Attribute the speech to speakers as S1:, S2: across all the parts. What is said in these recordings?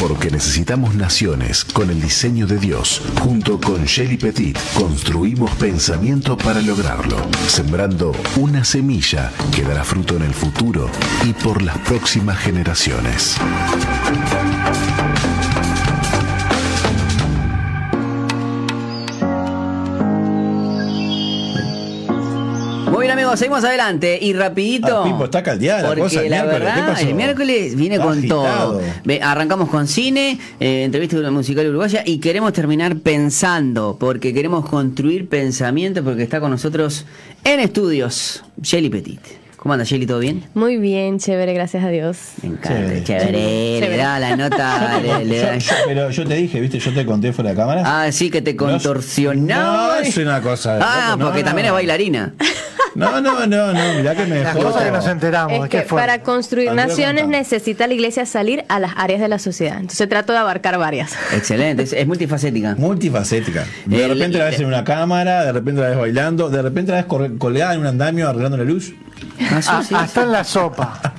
S1: Porque necesitamos naciones con el diseño de Dios. Junto con Shelly Petit construimos pensamiento para lograrlo, sembrando una semilla que dará fruto en el futuro y por las próximas generaciones.
S2: Muy bien amigos, seguimos adelante y rapidito.
S3: Ah, Pipo, está caldeada la
S2: porque
S3: cosa el
S2: la
S3: miércoles, ¿qué
S2: verdad,
S3: pasó?
S2: el miércoles viene
S3: Está
S2: con
S3: agitado.
S2: todo. Ve, arrancamos con cine, eh, entrevista de una musical uruguaya y queremos terminar pensando, porque queremos construir pensamientos, porque está con nosotros en estudios Shelly Petit. ¿Cómo anda Shelly? ¿Todo bien?
S4: Muy bien, chévere, gracias a Dios.
S2: Me encanta,
S3: Sí.
S2: chévere, le da la nota, le, le da-
S3: Yo- yo- pero yo te dije, viste, yo te conté fuera de cámara.
S2: Ah, sí, que te contorsionaba.
S3: No, es una cosa de
S2: Ah,
S3: no,
S2: porque
S3: no.
S2: también es bailarina.
S3: No, no, no, no, mirá que me
S5: Las
S3: dejó.
S5: cosas que nos enteramos.
S4: Es
S5: ¿de
S4: que
S5: qué fue?
S4: para construir
S3: Andrea,
S4: naciones necesita la iglesia salir a las áreas de la sociedad. Entonces trato de abarcar varias.
S2: Excelente, es, es multifacética.
S3: Multifacética. De
S2: El-
S3: repente la ves en una cámara, de repente la ves bailando, de repente la ves colgada en un andamio arreglando la luz.
S2: Ah, sí,
S5: Ah,
S2: sí,
S5: hasta en la sopa.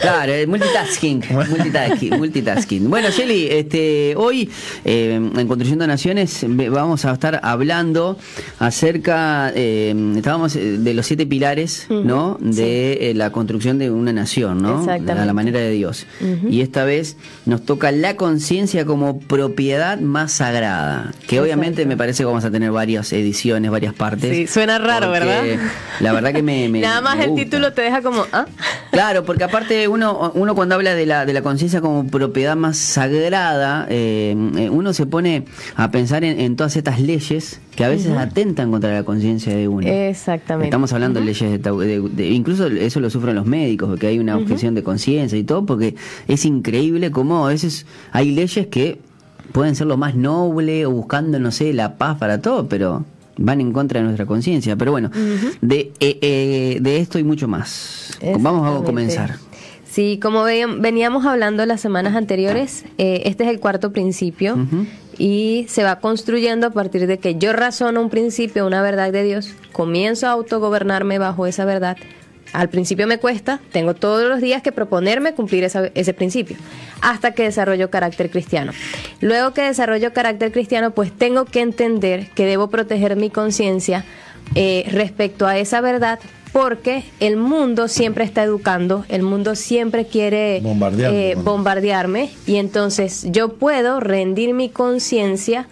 S2: Claro, eh, multitasking, multitasking, multitasking. Bueno, Shelly, este, hoy eh, en Construyendo Naciones vamos a estar hablando acerca, eh, estábamos eh, de los siete pilares, ¿no? De eh, la construcción de una nación, ¿no?
S4: Exactamente.
S2: A la manera de Dios. Y esta vez nos toca la conciencia como propiedad más sagrada, que obviamente me parece que vamos a tener varias ediciones, varias partes.
S4: Sí, suena raro, ¿verdad?
S2: La verdad que me... me-
S4: Nada más
S2: me
S4: el título te deja como, ¿ah?
S2: Claro, porque aparte uno, uno cuando habla de la, de la conciencia como propiedad más sagrada, eh, eh, uno se pone a pensar en, en todas estas leyes que a veces atentan contra la conciencia de uno.
S4: Exactamente.
S2: Estamos hablando de leyes de, de- de- incluso eso lo sufren los médicos, porque hay una objeción de conciencia y todo, porque es increíble cómo a veces hay leyes que pueden ser lo más noble o buscando, no sé, la paz para todo, pero van en contra de nuestra conciencia. Pero bueno, de, eh, eh, de esto y mucho más. Vamos a comenzar.
S4: Sí, como ve- veníamos hablando las semanas anteriores, eh, este es el cuarto principio y se va construyendo a partir de que yo razono un principio, una verdad de Dios, comienzo a autogobernarme bajo esa verdad. Al principio me cuesta, tengo todos los días que proponerme cumplir esa- ese principio, hasta que desarrollo carácter cristiano. Luego que desarrollo carácter cristiano, pues tengo que entender que debo proteger mi conciencia eh, respecto a esa verdad, porque el mundo siempre está educando, el mundo siempre quiere
S3: Bombardearme,
S4: eh, bombardearme y entonces yo puedo rendir mi conciencia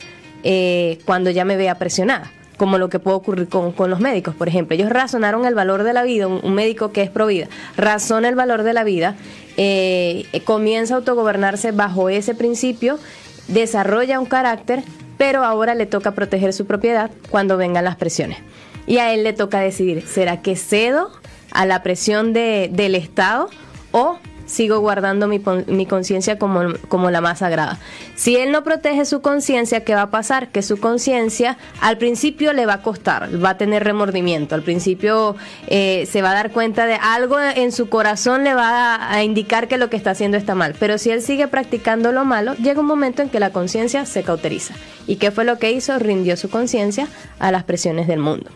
S4: eh, cuando ya me vea presionada como lo que puede ocurrir con, con los médicos, por ejemplo. Ellos razonaron el valor de la vida, un, un médico que es pro vida, razona el valor de la vida, eh, eh, comienza a autogobernarse bajo ese principio, desarrolla un carácter, pero ahora le toca proteger su propiedad cuando vengan las presiones. Y a él le toca decidir, ¿será que cedo a la presión de, del Estado o sigo guardando mi, mi conciencia como, como la más sagrada. Si él no protege su conciencia, ¿qué va a pasar? Que su conciencia al principio le va a costar, va a tener remordimiento, al principio eh, se va a dar cuenta de algo en su corazón le va a, a indicar que lo que está haciendo está mal, pero si él sigue practicando lo malo, llega un momento en que la conciencia se cauteriza. ¿Y qué fue lo que hizo? Rindió su conciencia a las presiones del mundo.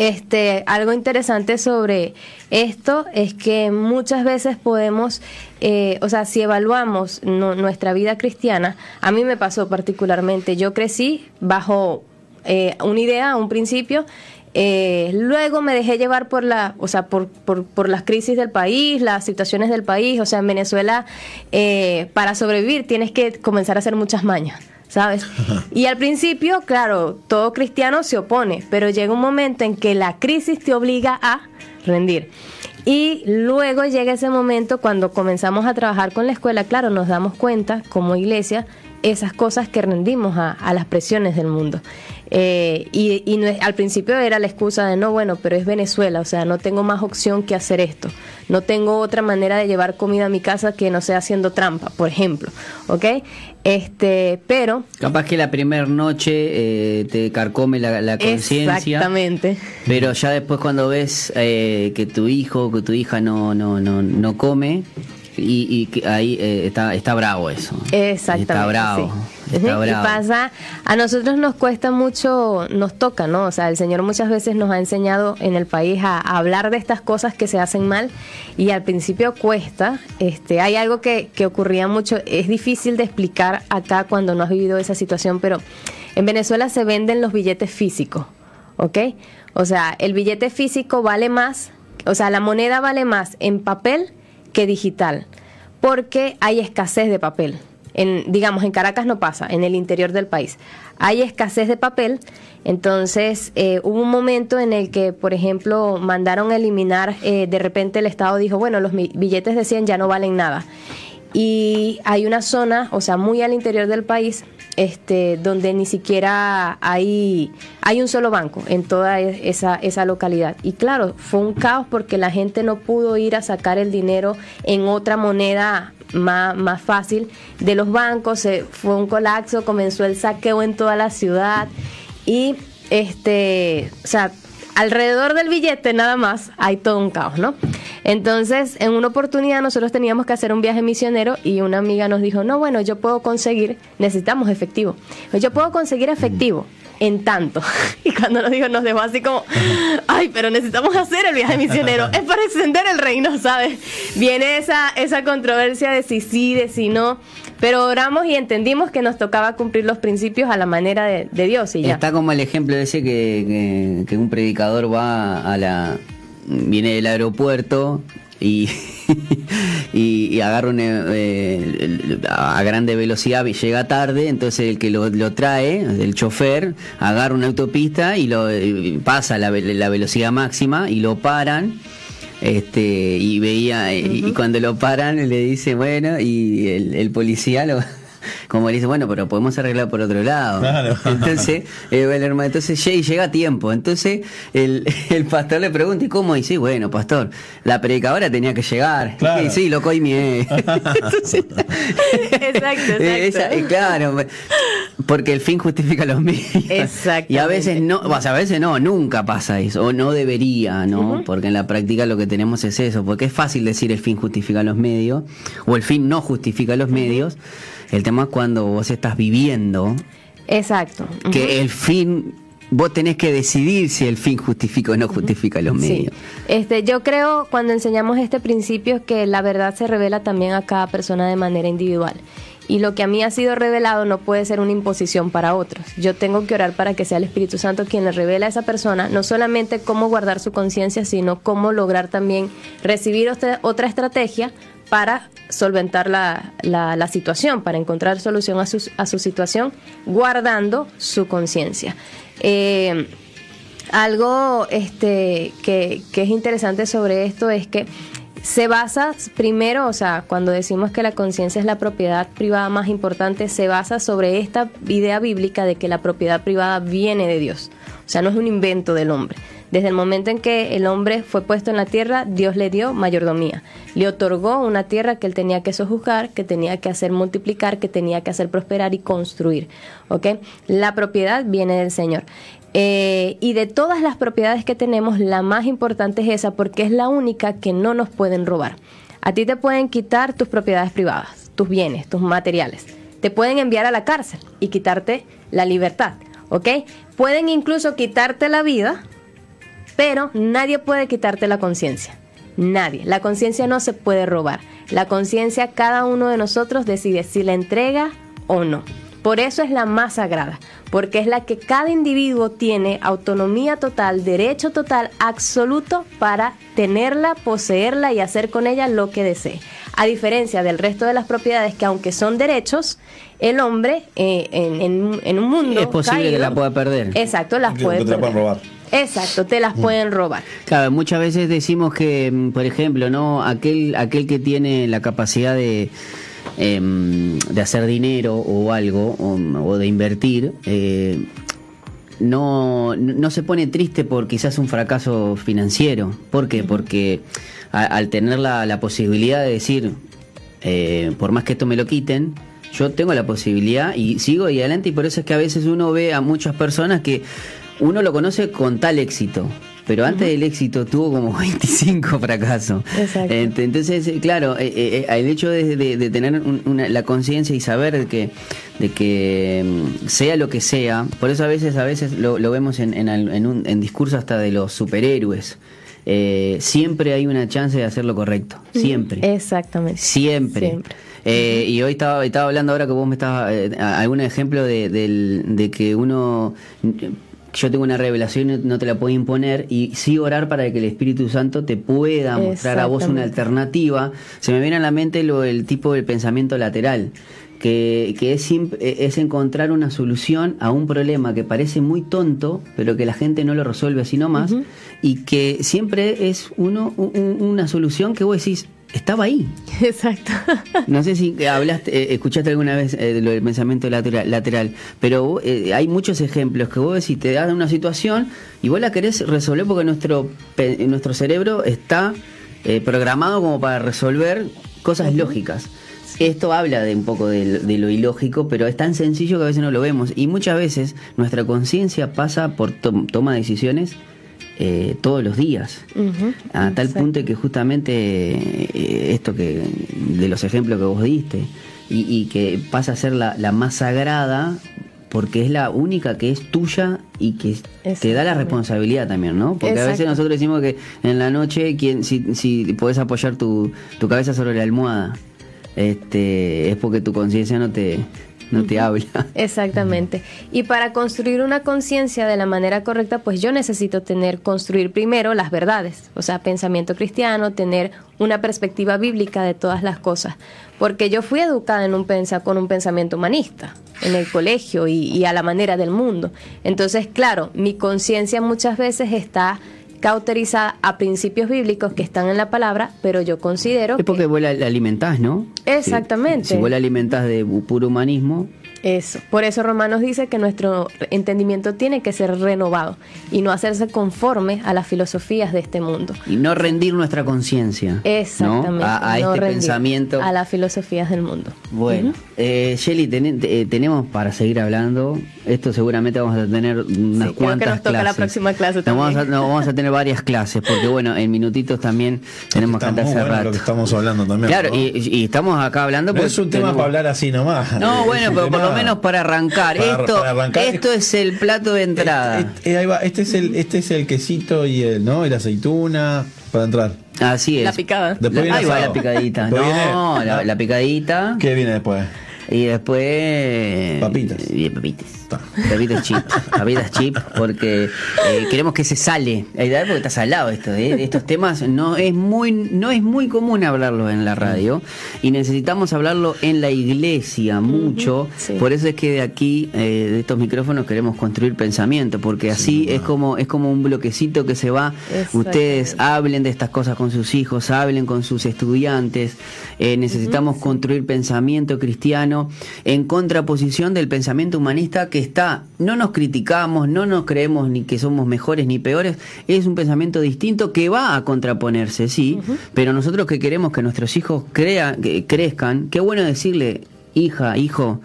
S4: Este, algo interesante sobre esto es que muchas veces podemos, eh, o sea, si evaluamos nu- nuestra vida cristiana, a mí me pasó particularmente, yo crecí bajo eh, una idea, un principio, eh, luego me dejé llevar por la, o sea, por, por, por las crisis del país, las situaciones del país, o sea, en Venezuela, eh, para sobrevivir tienes que comenzar a hacer muchas mañas. ¿Sabes? Y al principio, claro, todo cristiano se opone, pero llega un momento en que la crisis te obliga a rendir. Y luego llega ese momento cuando comenzamos a trabajar con la escuela, claro, nos damos cuenta como iglesia esas cosas que rendimos a, a las presiones del mundo. Eh, y y no es- al principio era la excusa de no, bueno, pero es Venezuela, o sea, no tengo más opción que hacer esto. No tengo otra manera de llevar comida a mi casa que no sea haciendo trampa, por ejemplo. ¿Ok? Este, pero.
S2: Capaz que la primera noche eh, te carcome la, la conciencia.
S4: Exactamente.
S2: Pero ya después cuando ves eh, que tu hijo o que tu hija no, no, no, no come, Y, y ahí eh, está, está bravo eso.
S4: Exactamente.
S2: Está bravo.
S4: sí.
S2: Está bravo.
S4: pasa, a nosotros nos cuesta mucho, nos toca, ¿no? O sea, el Señor muchas veces nos ha enseñado en el país a, a hablar de estas cosas que se hacen mal y al principio cuesta. Este, hay algo que, que ocurría mucho, es difícil de explicar acá cuando no has vivido esa situación, pero en Venezuela se venden los billetes físicos, ¿ok? O sea, el billete físico vale más, o sea, la moneda vale más en papel que digital, porque hay escasez de papel. En, digamos, en Caracas no pasa, en el interior del país. Hay escasez de papel, entonces eh, hubo un momento en el que, por ejemplo, mandaron a eliminar, eh, de repente el Estado dijo, bueno, los billetes de 100 ya no valen nada. Y hay una zona, o sea, muy al interior del país, este, donde ni siquiera hay, hay un solo banco en toda e- esa, esa localidad. Y claro, fue un caos porque la gente no pudo ir a sacar el dinero en otra moneda más, más fácil de los bancos, se, fue un colapso, comenzó el saqueo en toda la ciudad y este, o sea, alrededor del billete nada más hay todo un caos, ¿no? Entonces, en una oportunidad nosotros teníamos que hacer un viaje misionero y una amiga nos dijo, no, bueno, yo puedo conseguir, necesitamos efectivo. Yo puedo conseguir efectivo en tanto. Y cuando nos dijo, nos dejó así como, ay, pero necesitamos hacer el viaje misionero. Es para extender el reino, ¿sabes? Viene esa, esa controversia de si sí, de si no. Pero oramos y entendimos que nos tocaba cumplir los principios a la manera de, de Dios y ya.
S2: Está como el ejemplo ese que, que, que un predicador va a la. Viene del aeropuerto y, y, y agarra eh, el- a grande velocidad y llega tarde, entonces el que lo, lo trae, el chofer, agarra una autopista y lo y pasa la, la velocidad máxima y lo paran. Este, y veía, y- y cuando lo paran le dice, bueno, y el, el policía lo, como le dice, bueno, pero podemos arreglar por otro lado.
S3: Claro.
S2: Entonces, eh, el hermano, entonces llega, y llega a tiempo. Entonces, el, el pastor le pregunta, ¿y cómo? Y dice, bueno, pastor, la predicadora tenía que llegar.
S3: Claro.
S2: Y sí, lo coimié. Entonces,
S4: Exacto,
S2: eh,
S4: exacto.
S2: esa- eh, claro, porque el fin justifica los medios.
S4: Exactamente.
S2: Y a veces no, o sea, a veces no, nunca pasa eso, o no debería, ¿no? Porque en la práctica lo que tenemos es eso, porque es fácil decir el fin justifica los medios, o el fin no justifica los medios. El tema cuando vos estás viviendo
S4: Exacto.
S2: Que el fin, vos tenés que decidir si el fin justifica o no justifica los
S4: Sí.
S2: medios.
S4: Este, yo creo cuando enseñamos este principio que la verdad se revela también a cada persona de manera individual. Y lo que a mí ha sido revelado no puede ser una imposición para otros. Yo tengo que orar para que sea el Espíritu Santo quien le revela a esa persona no solamente cómo guardar su conciencia, sino cómo lograr también recibir otra estrategia para solventar la, la- la situación, para encontrar solución a su, a su situación, guardando su conciencia. Eh, algo este, que es interesante sobre esto es que se basa primero, o sea, cuando decimos que la conciencia es la propiedad privada más importante, se basa sobre esta idea bíblica de que la propiedad privada viene de Dios. O sea, no es un invento del hombre. Desde el momento en que el hombre fue puesto en la tierra, Dios le dio mayordomía. Le otorgó una tierra que él tenía que sojuzgar, que tenía que hacer multiplicar, que tenía que hacer prosperar y construir. ¿Ok? La propiedad viene del Señor. Eh, y de todas las propiedades que tenemos, la más importante es esa porque es la única que no nos pueden robar. A ti te pueden quitar tus propiedades privadas, tus bienes, tus materiales. Te pueden enviar a la cárcel y quitarte la libertad, ¿ok? Pueden incluso quitarte la vida, pero nadie puede quitarte la conciencia. Nadie. La conciencia no se puede robar. La conciencia cada uno de nosotros decide si la entrega o no. Por eso es la más sagrada, porque es la que cada individuo tiene autonomía total, derecho total, absoluto para tenerla, poseerla y hacer con ella lo que desee. A diferencia del resto de las propiedades que aunque son derechos, el hombre eh, en, en- en un mundo...
S2: Es posible que la pueda perder.
S4: Exacto, las
S3: Que-
S4: puede
S3: que te la pueden
S4: perder.
S3: robar.
S4: Exacto, te las pueden robar.
S2: Claro, muchas veces decimos que, mm, por ejemplo, no aquel aquel que tiene la capacidad de em, de hacer dinero o algo o, o de invertir eh, no no se pone triste por quizás un fracaso financiero. ¿Por qué? Porque a- al tener la, la posibilidad de decir eh, por más que esto me lo quiten, yo tengo la posibilidad y sigo ahí adelante y por eso es que a veces uno ve a muchas personas que uno lo conoce con tal éxito, pero antes del éxito tuvo como 25 fracasos.
S4: Exacto.
S2: Ent- Entonces, eh, claro, eh, eh, el hecho de, de- de tener un- una- la conciencia y saber de que, de que mm, sea lo que sea, por eso a veces, a veces lo, lo vemos en, en, en un en discurso hasta de los superhéroes. eh, siempre hay una chance de hacer lo correcto, siempre.
S4: Exactamente.
S2: Siempre.
S4: Siempre.
S2: Eh, y hoy estaba, estaba hablando ahora que vos me estabas, eh, algún ejemplo de, de que uno, yo tengo una revelación y no te la puedo imponer y sí orar para que el Espíritu Santo te pueda mostrar a vos una alternativa. Se me viene a la mente lo, el tipo del pensamiento lateral. Que, que es, eh, es encontrar una solución a un problema que parece muy tonto, pero que la gente no lo resuelve así nomás, y que siempre es uno un- un- una solución que vos decís, estaba ahí.
S4: Exacto.
S2: No sé si hablaste, eh, escuchaste alguna vez eh, lo del pensamiento lateral, lateral pero eh, hay muchos ejemplos que vos decís, te dan una situación y vos la querés resolver porque nuestro, nuestro cerebro está eh, programado como para resolver cosas lógicas. Esto habla de un poco de, de lo ilógico, pero es tan sencillo que a veces no lo vemos. Y muchas veces nuestra conciencia pasa por to- toma de decisiones eh, todos los días. A tal
S4: exacto.
S2: punto que justamente eh, esto que de los ejemplos que vos diste y, y que pasa a ser la, la más sagrada porque es la única que es tuya y que te da la responsabilidad también, ¿no? Porque a veces nosotros decimos que en la noche quien, si, si podés apoyar tu, tu cabeza sobre la almohada, este, es porque tu conciencia no te, no te habla.
S4: Exactamente. Y para construir una conciencia de la manera correcta, pues yo necesito tener, construir primero las verdades, o sea, pensamiento cristiano, tener una perspectiva bíblica de todas las cosas. Porque yo fui educada en un pensa, con un pensamiento humanista en el colegio y, y a la manera del mundo. Entonces, claro, mi conciencia muchas veces está cauterizada a principios bíblicos que están en la palabra, pero yo considero
S2: Es porque
S4: que
S2: vos la, alimentás, ¿no?
S4: Exactamente.
S2: Si, si vos la alimentás de puro humanismo,
S4: Eso. Por eso Romanos dice que nuestro entendimiento tiene que ser renovado y no hacerse conforme a las filosofías de este mundo.
S2: y no rendir nuestra conciencia. ¿no?
S4: Exactamente.
S2: A, a
S4: no
S2: este pensamiento.
S4: A las filosofías del mundo.
S2: Bueno, eh, Shelly, ten- eh, tenemos para seguir hablando. Esto seguramente vamos a tener unas
S4: Sí, creo que
S2: cuantas
S4: nos toca la próxima clase
S2: Nos vamos, a,
S4: también.
S2: nos vamos a tener varias clases, porque bueno, en minutitos también tenemos que andar hace
S3: bueno lo que estamos hablando también.
S2: Claro,
S3: ¿no?
S2: y, y estamos acá hablando
S3: No
S2: porque
S3: es un tema
S2: tenemos-
S3: para hablar así nomás.
S2: No, bueno, pero por
S3: tema
S2: lo menos para arrancar.
S3: para-
S2: esto
S3: para arrancar.
S2: esto es el plato de entrada.
S3: Este, ahí va, es el, este es el quesito y el, ¿no? Y la aceituna para entrar.
S2: Así es.
S4: La picada.
S3: Después
S2: La-
S3: viene
S2: ahí va la picadita. No,
S3: viene-
S2: la, la picadita.
S3: ¿Qué viene después?
S2: Y después.
S3: Papitas.
S2: Y papitas.
S3: Está.
S2: Papitas chip. Papitas chip, porque eh, queremos que se sale. Porque está salado esto. ¿eh? Estos temas no es muy no es muy común hablarlos en la radio. Y necesitamos hablarlo en la iglesia mucho.
S4: sí.
S2: Por eso es que de aquí, eh, de estos micrófonos, queremos construir pensamiento. Porque así es como, es como un bloquecito que se va. Ustedes hablen de estas cosas con sus hijos, hablen con sus estudiantes. Eh, necesitamos construir pensamiento cristiano en contraposición del pensamiento humanista que está, no nos criticamos, no nos creemos ni que somos mejores ni peores, es un pensamiento distinto que va a contraponerse, sí, pero nosotros que queremos que nuestros hijos crean, que crezcan, qué bueno decirle, hija, hijo,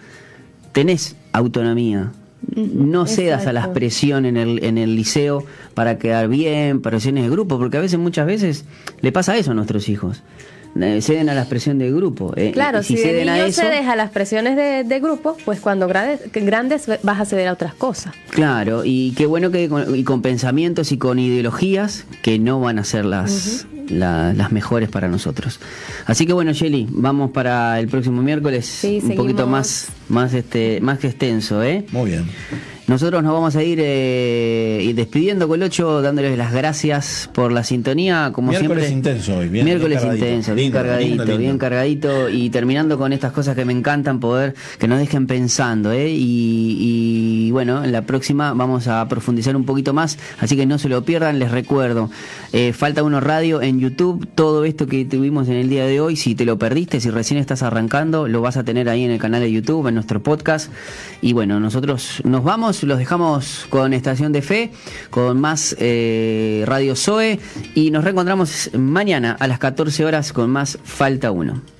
S2: tenés autonomía. No cedas a las presiones en el, en el liceo para quedar bien, presiones de grupo, porque a veces, muchas veces, le pasa eso a nuestros hijos. Eh, Ceden a las presiones de grupo. eh,
S4: Claro, si, de
S2: ceden a eso,
S4: cedes a las presiones de, de grupo, pues cuando grades, grandes vas a ceder a otras cosas.
S2: Claro, y qué bueno que con, y con pensamientos y con ideologías que no van a ser las, la- las mejores para nosotros. Así que bueno, Shelly, vamos para el próximo miércoles
S4: Sí,
S2: un poquito más, más este, más que extenso, ¿eh?
S3: Muy bien.
S2: Nosotros nos vamos a ir eh, despidiendo con el 8, dándoles las gracias por la sintonía, como
S3: Miércoles
S2: siempre.
S3: intenso hoy, bien-
S2: Miércoles
S3: bien
S2: intenso, bien
S3: Lindo,
S2: cargadito,
S3: lindo, lindo.
S2: bien cargadito y terminando con estas cosas que me encantan poder, que nos dejen pensando, ¿eh? Y, y, bueno, en la próxima vamos a profundizar un poquito más, así que no se lo pierdan, les recuerdo, eh, Falta Uno Radio en YouTube, todo esto que tuvimos en el día de hoy, si te lo perdiste, si recién estás arrancando, lo vas a tener ahí en el canal de YouTube, en nuestro podcast. Y bueno, nosotros nos vamos, los dejamos con Estación de Fe, con más eh, Radio Zoe y nos reencontramos mañana a las 14 horas con más Falta Uno.